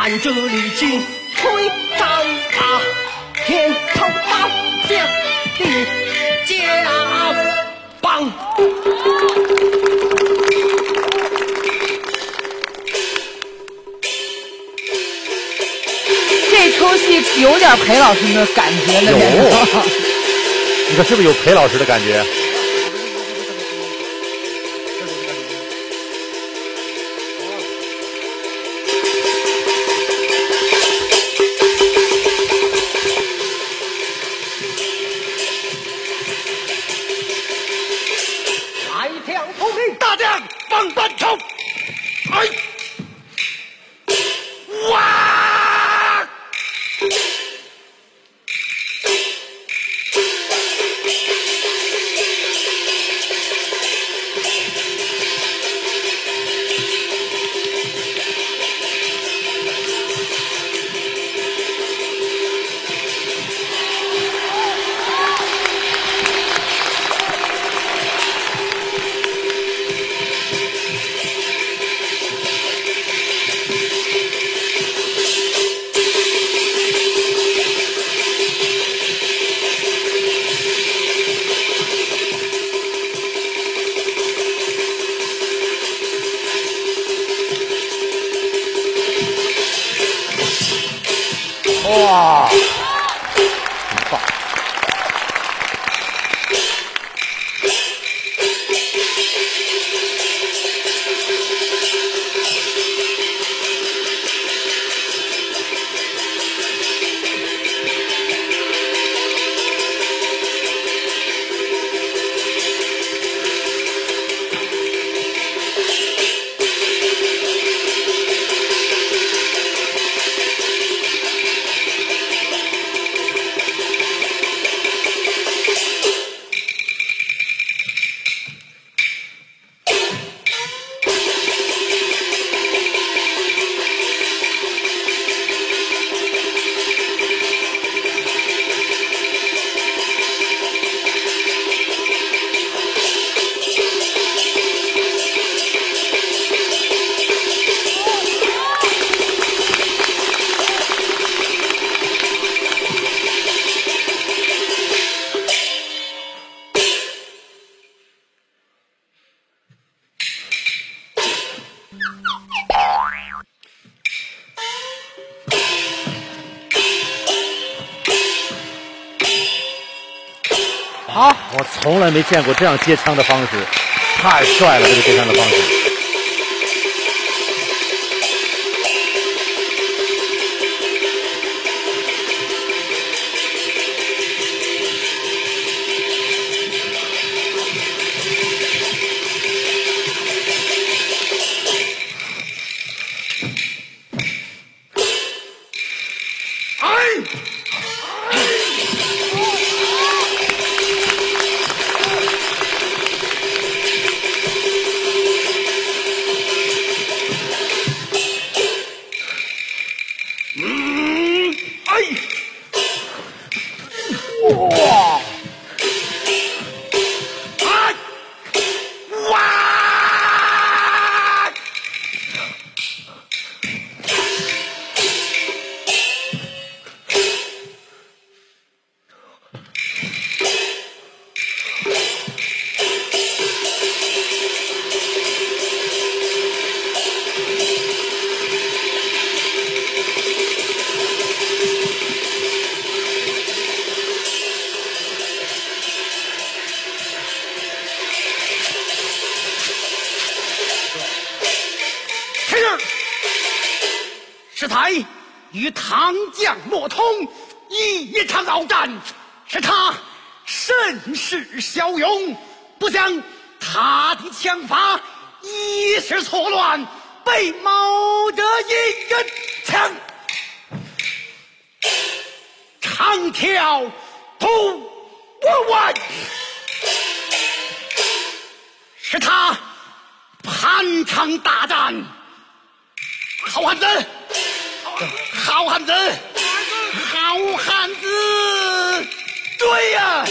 按这里进推张啊，天头大将的家棒。这出戏有点裴老师的感觉了，有，你看是不是有裴老师的感觉？哇，我从来没见过这样接枪的方式，太帅了！这个接枪的方式。才与唐将莫通一场鏖战，是他甚是骁勇，不想他的枪法一时错乱，被某者一人枪长条突我完，是他盘场大战。好汉子，好汉子，好汉子，对呀！